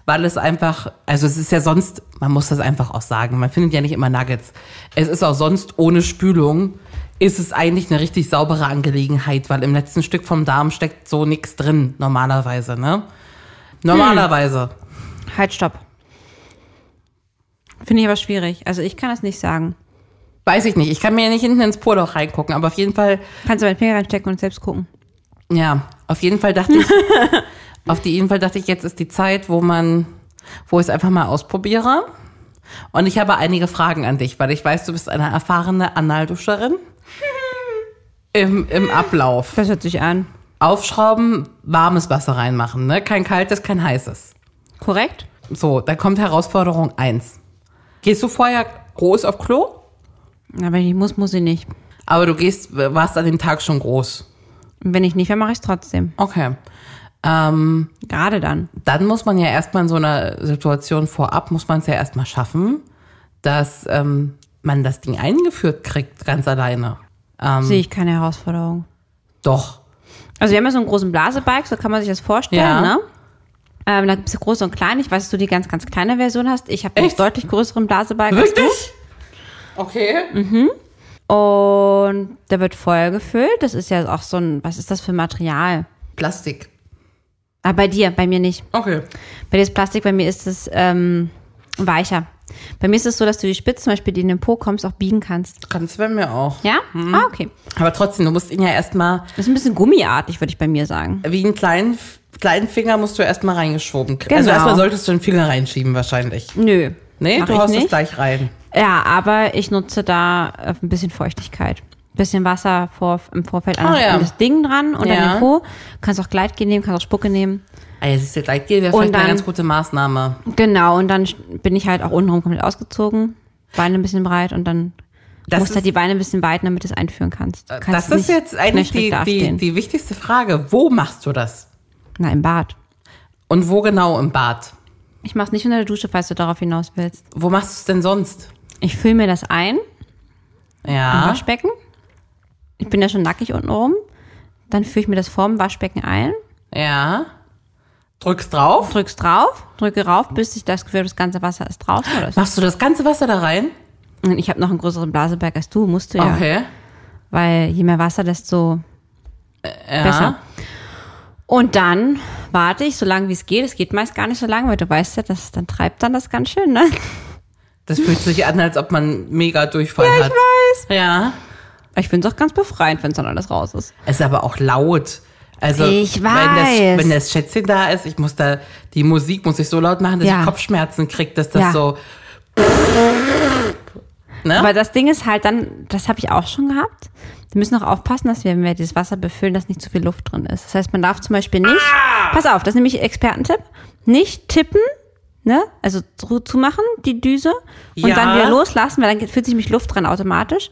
weil es einfach, also es ist ja sonst, man muss das einfach auch sagen, man findet ja nicht immer Nuggets. Es ist auch sonst ohne Spülung, ist es eigentlich eine richtig saubere Angelegenheit, weil im letzten Stück vom Darm steckt so nichts drin, normalerweise, ne? Normalerweise. Halt, stopp. Finde ich aber schwierig. Also ich kann das nicht sagen. Weiß ich nicht. Ich kann mir ja nicht hinten ins Poloch reingucken, aber auf jeden Fall, Kannst du meinen Finger reinstecken und selbst gucken. ja, auf jeden Fall dachte ich, [LAUGHS] auf die jeden Fall dachte ich, jetzt ist die Zeit, wo man, wo ich es einfach mal ausprobiere. Und ich habe einige Fragen an dich, weil ich weiß, du bist eine erfahrene Analduscherin. [LAUGHS] Im, Im Ablauf. Das hört sich an. Aufschrauben, warmes Wasser reinmachen, ne? Kein kaltes, kein heißes. Korrekt? So, dann kommt Herausforderung eins. Gehst du vorher groß auf Klo? Aber wenn ich muss, muss ich nicht. Aber du gehst, warst an dem Tag schon groß. Und wenn ich nicht, dann mache ich es trotzdem. Okay. Ähm, Gerade dann. dann muss man ja erstmal in so einer Situation vorab, muss man es ja erstmal schaffen, dass ähm, man das Ding eingeführt kriegt, ganz alleine. Ähm, Sehe ich keine Herausforderung. doch. Also wir haben ja so einen großen Blasebike, so kann man sich das vorstellen, Ja. ne? Ähm, da gibt es groß und klein. Ich weiß, dass du die ganz, ganz kleine Version hast. Ich habe einen deutlich größeren Blasebike du. Okay. Und der wird voll gefüllt. Das ist ja auch so ein, was ist das für Material? Plastik. Ah, bei dir, bei mir nicht. Okay. Bei dir ist Plastik, bei mir ist es ähm, weicher. Bei mir ist es so, dass du die Spitze, zum Beispiel, die in den Po kommst, auch biegen kannst. Kannst du bei mir auch. Ja? Ah, okay. Aber trotzdem, du musst ihn ja erstmal, Das ist ein bisschen gummiartig, würde ich bei mir sagen. wie einen kleinen, kleinen Finger musst du erstmal reingeschoben kriegen. Also Genau. erstmal solltest du den Finger reinschieben wahrscheinlich. Nö. Nee, mach du haust es gleich rein. Ja, aber ich nutze da äh, ein bisschen Feuchtigkeit. Bisschen Wasser vor, im Vorfeld an, Ah, ja. an das Ding dran und Ja. an den Po. Kannst auch Gleitgel nehmen, kannst auch Spucke nehmen. Ah, jetzt ist der Gleitgel wäre vielleicht eine dann- ganz gute Maßnahme. Genau, und dann bin ich halt auch untenrum komplett ausgezogen. Beine ein bisschen breit und dann Das musst ist- halt die Beine ein bisschen weiten, damit du es einführen kannst. Du kannst Das ist jetzt eigentlich die, die, die wichtigste Frage. Wo machst du das? Na, im Bad. Und wo genau im Bad? Ich mach's nicht unter der Dusche, falls du darauf hinaus willst. Wo machst du es denn sonst? Ich fülle mir das ein im Ja. Waschbecken. Ich bin ja schon nackig unten rum. Dann führe ich mir das vorm Waschbecken ein, Ja. Drückst drauf. drück's drauf, drücke rauf, bis ich das Gefühl habe, das ganze Wasser ist draußen oder. Machst du das ganze Wasser da rein? Und ich habe noch einen größeren Blaseberg als du, musst du ja. Okay. Weil je mehr Wasser, desto Ja. besser. Und dann warte ich so lange wie es geht. Es geht meist gar nicht so lange, weil du weißt ja, das, dann treibt dann das ganz schön, ne? Das fühlt sich an, als ob man mega Durchfall Ja, ich hat. weiß. Ja. Ich finde es auch ganz befreiend, wenn es dann alles raus ist. Es ist aber auch laut. Also, Ich Wenn weiß. das, wenn das Schätzchen da ist, ich muss da, die Musik muss ich so laut machen, dass Ja. ich Kopfschmerzen kriege, dass das Ja. so. Ne? Aber das Ding ist halt dann, das habe ich auch schon gehabt. Wir müssen auch aufpassen, dass wir, wenn wir dieses Wasser befüllen, dass nicht zu viel Luft drin ist. Das heißt, man darf zum Beispiel nicht, pass auf, das ist nämlich Expertentipp, nicht tippen, ne? Also zu- zumachen, die Düse, und Ja. dann wieder loslassen, weil dann fühlt sich nämlich Luft dran automatisch.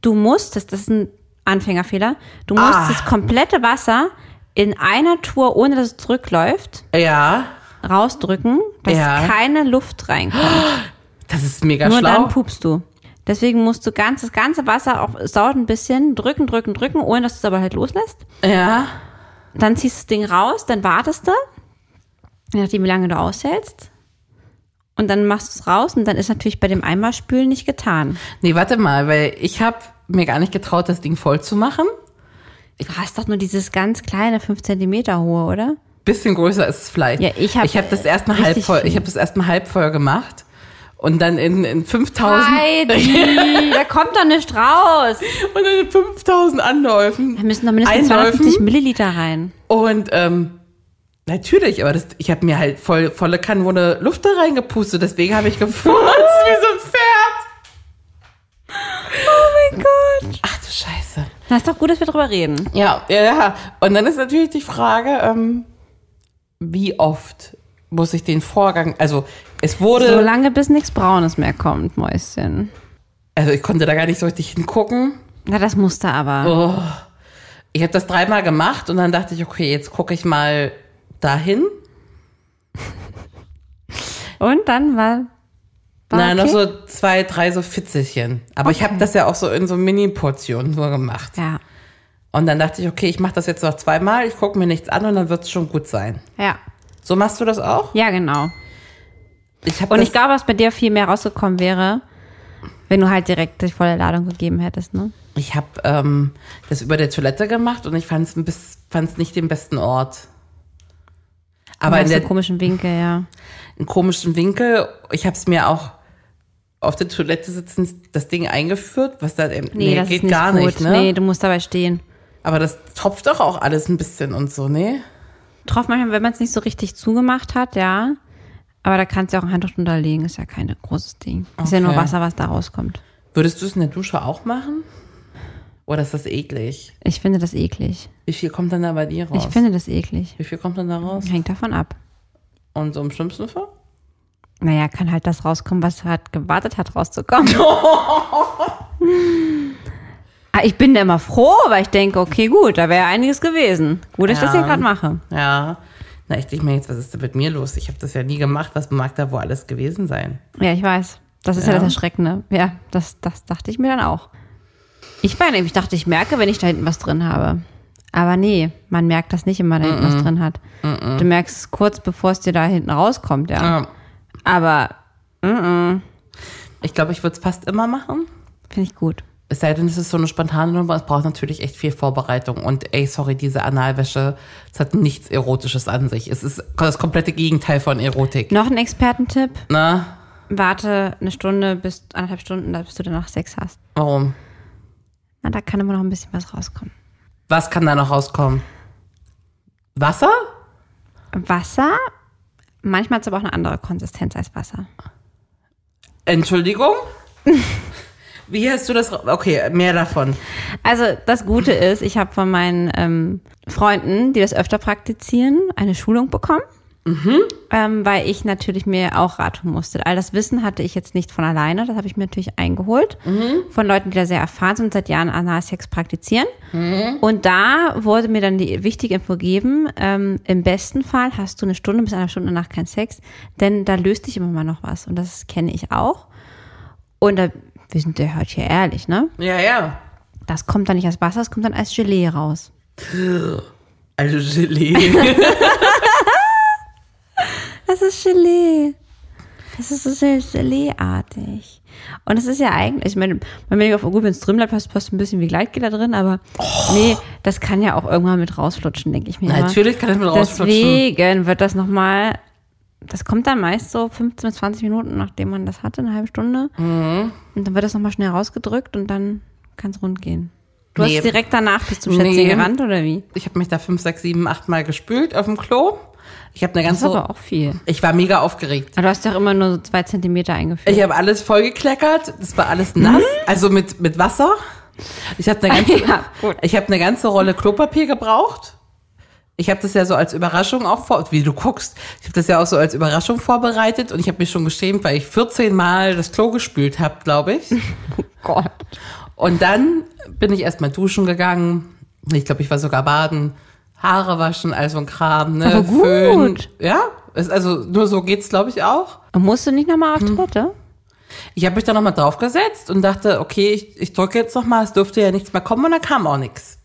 Du musst, das, ist ein Anfängerfehler, du musst Ah. das komplette Wasser in einer Tour, ohne dass es zurückläuft, ja. rausdrücken, dass Ja. keine Luft reinkommt. Das ist mega Nur schlau. dann pupst du. Deswegen musst du ganz, das ganze Wasser auch es dauert ein bisschen, drücken, drücken, drücken, ohne dass du es aber halt loslässt. ja. Dann ziehst du das Ding raus, dann wartest du, je nachdem wie lange du aushältst. Und dann machst du es raus und dann ist natürlich bei dem Eimerspülen nicht getan. Nee, warte mal, weil ich habe mir gar nicht getraut, das Ding voll zu machen. Du hast doch nur dieses ganz kleine 5 Zentimeter hohe, oder? Bisschen größer ist es vielleicht. Ja, ich hab, ich hab das erstmal halb voll, ich habe das erstmal halb voll gemacht und dann in, in 5000 Heidi, [LAUGHS] da kommt doch nicht raus. und dann in 5000 Anläufen. Da müssen doch mindestens Einläufen. 250 Milliliter rein. Und ähm, natürlich, aber das, ich habe mir halt voll, volle Kanone Luft da reingepustet, deswegen habe ich gefurzt wie so ein Pferd. Oh mein Gott. Ach du Scheiße. Na, ist doch gut, dass wir drüber reden. Ja, ja, ja. Und dann ist natürlich die Frage, ähm, wie oft muss ich den Vorgang, also es wurde, So lange, bis nichts Braunes mehr kommt, Mäuschen. also ich konnte da gar nicht so richtig hingucken. Na, das musste aber. Oh. Ich habe das dreimal gemacht und dann dachte ich, okay, jetzt gucke ich mal dahin. Und dann war War Na, okay? noch so zwei, drei so Fitzelchen. Aber ich habe das ja auch so in so Mini-Portionen nur gemacht. Ja. Und dann dachte ich, okay, ich mache das jetzt noch zweimal, ich gucke mir nichts an und dann wird es schon gut sein. Ja. So machst du das auch? Ja, genau. Ich Und ich glaube, was bei dir viel mehr rausgekommen wäre, wenn du halt direkt die volle Ladung gegeben hättest, ne? Ich habe ähm, das über der Toilette gemacht und ich fand es fand's nicht den besten Ort. Aber in der komischen Winkel, ja. in komischen Winkel, ich habe es mir auch auf der Toilette sitzend das Ding eingeführt, was da nee, das geht nicht gar gut. nicht, ne? Nee, du musst dabei stehen. Aber das tropft doch auch alles ein bisschen und so, ne? Drauf manchmal, wenn man es nicht so richtig zugemacht hat, ja. Aber da kannst du auch ein Handtuch drunter legen, ist ja kein großes Ding. Ist ja nur Okay. Wasser, was da rauskommt. Würdest du es in der Dusche auch machen? Oder ist das eklig? Ich finde das eklig. Wie viel kommt dann da bei dir raus? Ich finde das eklig. Wie viel kommt dann da raus? Hängt davon ab. Und so im schlimmsten Fall? Naja, kann halt das rauskommen, was halt gewartet hat, rauszukommen. [LAUGHS] Ah, ich bin da immer froh, weil ich denke, okay, gut, da wäre einiges gewesen. Gut, dass ich das Ja. hier gerade mache. Ja. Na, ich denke mir jetzt, was ist denn mit mir los? Ich habe das ja nie gemacht. Was mag da wohl alles gewesen sein? Ja, ich weiß. Das ist ja, Ja. das Erschreckende. Ja, das, das dachte ich mir dann auch. Ich nämlich, ich dachte, ich merke, wenn ich da hinten was drin habe. Aber nee, man merkt das nicht, wenn man da hinten was drin hat. Du merkst es kurz, bevor es dir da hinten rauskommt, ja. Ja. Aber Ich glaube, ich würde es fast immer machen. finde ich gut. Es sei denn, es ist so eine spontane Nummer. Es braucht natürlich echt viel Vorbereitung. Und ey, sorry, diese Analwäsche, es hat nichts Erotisches an sich. Es ist das komplette Gegenteil von Erotik. Noch ein Expertentipp. Na, Warte eine Stunde bis anderthalb Stunden, bis du danach Sex hast. warum? Na, da kann immer noch ein bisschen was rauskommen. Was kann da noch rauskommen? Wasser? Wasser, manchmal hat es aber auch eine andere Konsistenz als Wasser. Entschuldigung? [LAUGHS] Wie hast du das? Okay, mehr davon. Also das Gute ist, ich habe von meinen ähm, Freunden, die das öfter praktizieren, eine Schulung bekommen. Ähm, weil ich natürlich mir auch Rat holen musste. All das Wissen hatte ich jetzt nicht von alleine, das habe ich mir natürlich eingeholt von Leuten, die da sehr erfahren sind und seit Jahren Analsex praktizieren. Und da wurde mir dann die wichtige Info gegeben, ähm, im besten Fall hast du eine Stunde bis eine Stunde danach keinen Sex, denn da löst dich immer mal noch was und das kenne ich auch. Und da, wir sind der hört hier ehrlich, ne? Ja, ja. Das kommt dann nicht als Wasser, das kommt dann als Gelee raus. Also Gelee. [LAUGHS] Das ist Gelee. Das ist so sehr Gelee-artig. Und es ist ja eigentlich, ich meine, wenn ich auf gut, wenn es drin bleibt, passt, passt ein bisschen wie Gleitgel da drin, aber nee, das kann ja auch irgendwann mit rausflutschen, denke ich mir. immer. Natürlich kann das mit rausflutschen. Deswegen wird das nochmal, das kommt dann meist so 15 bis 20 Minuten, nachdem man das hatte, eine halbe Stunde. Mhm. Und dann wird das nochmal schnell rausgedrückt und dann kann es rund gehen. Du Nee. hast direkt danach bis zum Schätzchen Nee. gerannt, oder wie? Ich habe mich da fünf, sechs, sieben, acht Mal gespült auf dem Klo. Ich habe eine Das ist ganze. aber auch viel. Ich war mega aufgeregt. Aber du hast ja auch immer nur so zwei Zentimeter eingeführt. Ich habe alles vollgekleckert. Das war alles nass, also mit mit Wasser. Ich habe eine ganze, [LAUGHS] Ja, ich habe eine ganze Rolle Klopapier gebraucht. Ich habe das ja so als Überraschung auch vor, wie du guckst. Ich habe das ja auch so als Überraschung vorbereitet und ich habe mich schon geschämt, weil ich 14 Mal das Klo gespült habe, glaube ich. [LAUGHS] Gott. Und dann bin ich erstmal duschen gegangen. Ich glaube, ich war sogar baden, Haare waschen, all so ein Kram, ne? Aber gut. Föhn. Ja, ist also nur so geht's, glaube ich, auch. Und musst du nicht nochmal auf Hm. Toilette? Ich habe mich da nochmal draufgesetzt und dachte, okay, ich, ich drücke jetzt nochmal, es dürfte ja nichts mehr kommen und dann kam auch nichts.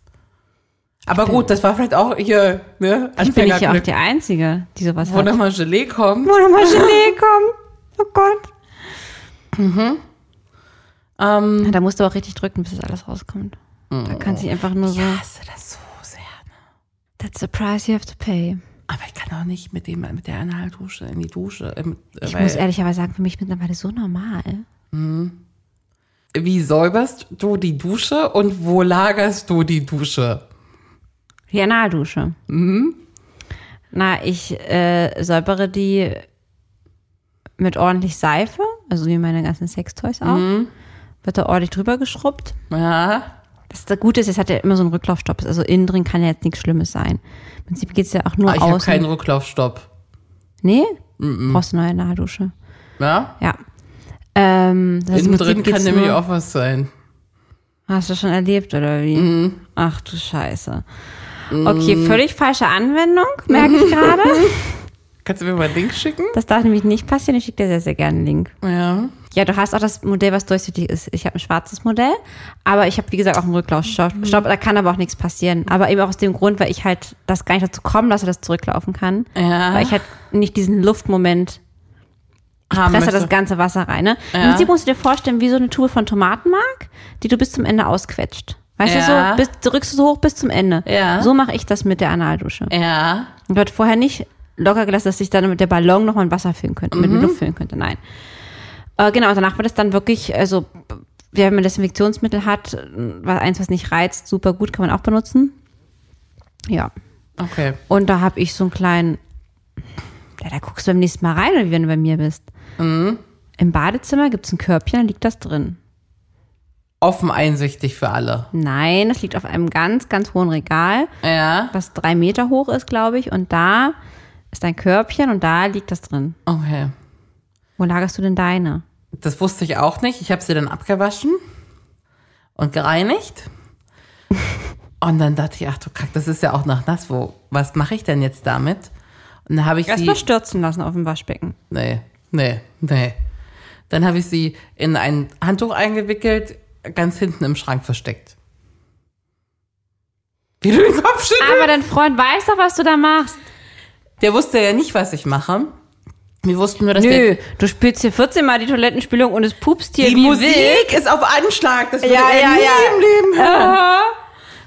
Aber gut, das war vielleicht auch hier, ne? Ich bin nicht ja auch die Einzige, die sowas wo hat. nochmal Gelee kommt. Wo nochmal [LAUGHS] Gelee kommt. Oh Gott. Ähm, Da musst du auch richtig drücken, bis das alles rauskommt. Da kannst du nicht einfach nur so, ich hasse das so. That's the price you have to pay. Aber ich kann auch nicht mit dem, mit der Analdusche in die Dusche. äh, Ich muss ehrlicherweise sagen, für mich mittlerweile so normal. Wie säuberst du die Dusche und wo lagerst du die Dusche? Die Analdusche. Mhm. Na, ich äh, säubere die mit ordentlich Seife, also wie meine ganzen Sextoys auch. Mhm. Wird da ordentlich drüber geschrubbt. Ja. Das, das Gute ist, es hat ja immer so einen Rücklaufstopp. Also innen drin kann ja jetzt nichts Schlimmes sein. Im Prinzip geht es ja auch nur Ah, ich habe außen. keinen Rücklaufstopp. nee? Brauchst du eine neue Dusche. Ja? Ja. Ähm, das heißt, Innen drin kann nämlich auch was sein. Hast du schon erlebt, oder wie? Mhm. Ach du Scheiße. Okay, völlig falsche Anwendung, merke ich gerade. [LAUGHS] Kannst du mir mal einen Link schicken? Das darf nämlich nicht passieren. Ich schicke dir sehr, sehr gerne einen Link. Ja. Ja, du hast auch das Modell, was durchsichtig ist. Ich habe ein schwarzes Modell, aber ich habe, wie gesagt, auch einen Rücklaufstopp. Mhm. Stopp, da kann aber auch nichts passieren. Aber eben auch aus dem Grund, weil ich halt das gar nicht dazu kommen lasse, dass zurücklaufen kann. Ja. Weil ich halt nicht diesen Luftmoment Haben presse möchte. das ganze Wasser rein. Ne? Im Ja. Prinzip musst du dir vorstellen, wie so eine Tube von Tomatenmark, die du bis zum Ende ausquetscht. Weißt Ja. du, so, bis, drückst du so hoch bis zum Ende. Ja. So mache ich das mit der Analdusche. Ja. Und wird vorher nicht locker gelassen, dass sich dann mit der Ballon nochmal ein Wasser füllen könnte, mit Mhm. Luft füllen könnte. Nein. Äh, genau, und danach wird es dann wirklich, also, wenn man Desinfektionsmittel hat, was eins, was nicht reizt, super gut, kann man auch benutzen. Ja. Okay. Und da habe ich so einen kleinen, ja, da guckst du beim nächsten Mal rein, wenn du bei mir bist. Mhm. Im Badezimmer gibt es ein Körbchen, da liegt das drin. Offen einsichtig für alle. Nein, das liegt auf einem ganz, ganz hohen Regal, Ja. was drei Meter hoch ist, glaube ich. Und da ist ein Körbchen und da liegt das drin. Okay. Wo lagerst du denn deine? Das wusste ich auch nicht. Ich habe sie dann abgewaschen und gereinigt. [LAUGHS] Und dann dachte ich, ach du Kack, das ist ja auch noch nass. Wo, was mache ich denn jetzt damit? Und dann habe ich sie. Erstmal stürzen lassen auf dem Waschbecken. Nee, nee, nee. Dann habe ich sie in ein Handtuch eingewickelt, ganz hinten im Schrank versteckt. Wie du den Kopf schüttelst. Aber dein Freund weiß doch, was du da machst. Der wusste ja nicht, was ich mache. Wir wussten nur, dass Nö, du spielst hier 14 Mal die Toilettenspülung und es pupst hier die Musik wild. ist auf Anschlag. Das würde Ja, er ja, nie ja. im Leben hören.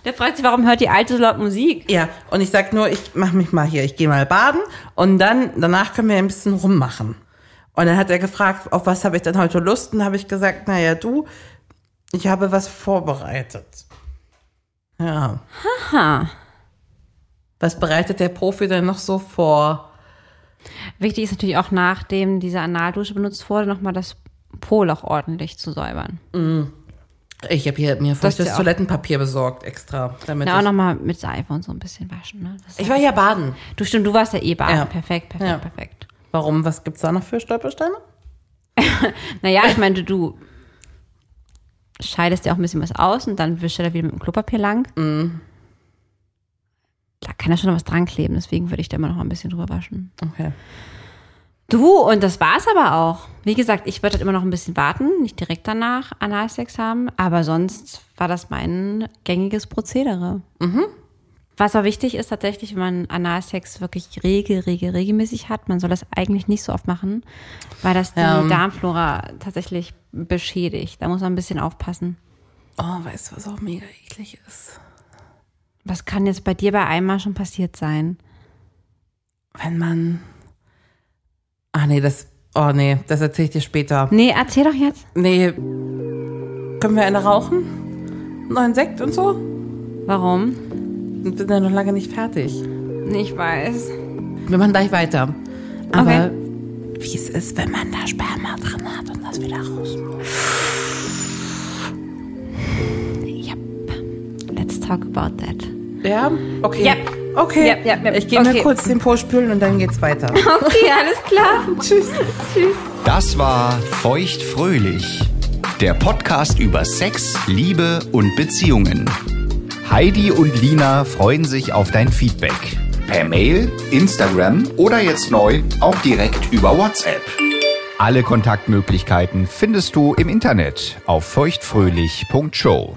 Der fragt sich, warum hört die alte so laut Musik? Ja, und ich sag nur, ich mach mich mal hier, ich gehe mal baden und dann, danach können wir ein bisschen rummachen. Und dann hat er gefragt, auf was habe ich denn heute Lust? Und habe ich gesagt, naja, du, ich habe was vorbereitet. Ja. Ha. Was bereitet der Profi denn noch so vor? Wichtig ist natürlich auch, nachdem diese Analdusche benutzt wurde, nochmal das Po-Loch ordentlich zu säubern. Ich habe hier mir Das feuchtes ja Toilettenpapier besorgt, extra. Damit Na, auch nochmal mit Seife und so ein bisschen waschen. Ne? Ich war ja baden. du stimmt, du warst ja eh baden. Ja. Perfekt, perfekt, Ja. perfekt. Warum? Was gibt's da noch für Stolpersteine? [LAUGHS] Naja, ich meine, du, scheidest ja auch ein bisschen was aus und dann wischst du da wieder mit dem Klopapier lang. Mhm. Da kann ja schon noch was dran kleben, deswegen würde ich da immer noch mal ein bisschen drüber waschen. Okay. Du, und das war's aber auch. Wie gesagt, ich würde halt immer noch ein bisschen warten, nicht direkt danach Analsex haben, aber sonst war das mein gängiges Prozedere. Was aber wichtig ist tatsächlich, wenn man Analsex wirklich regel, regel, regelmäßig hat, man soll das eigentlich nicht so oft machen, weil das die Ja. Darmflora tatsächlich beschädigt. Da muss man ein bisschen aufpassen. Oh, weißt du, was auch mega eklig ist? Was kann jetzt bei dir bei einmal schon passiert sein? Wenn man. Ah, nee, das. Oh, nee, das erzähle ich dir später. Nee, erzähl doch jetzt. Nee. Können wir eine rauchen? Neuen Sekt und so? Warum? Wir sind ja noch lange nicht fertig. Ich weiß. Wir machen gleich weiter. Aber Okay. wie es ist, wenn man da Sperma drin hat und das wieder raus. Let's talk about that. Ja? Okay. Yep. Okay. Yep, yep, yep. Ich gehe mir Okay. kurz den Po spülen und dann geht's weiter. [LAUGHS] Okay, alles klar. [LAUGHS] Tschüss. Das war Feuchtfröhlich, der Podcast über Sex, Liebe und Beziehungen. Heidi und Lina freuen sich auf dein Feedback. Per Mail, Instagram oder jetzt neu auch direkt über WhatsApp. Alle Kontaktmöglichkeiten findest du im Internet auf feuchtfröhlich.show.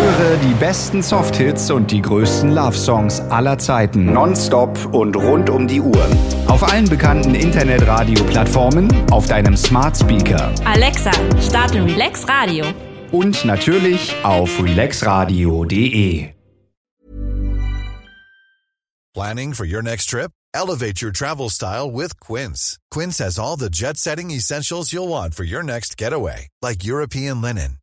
Höre die besten Softhits und die größten Love Songs aller Zeiten nonstop und rund um die Uhr. Auf allen bekannten Internetradio-Plattformen, auf deinem Smart Speaker Alexa, starte Relax Radio. und natürlich auf relaxradio.de. Planning for your next trip? Elevate your travel style with Quince. Quince has all the jet setting essentials you'll want for your next getaway, like European linen,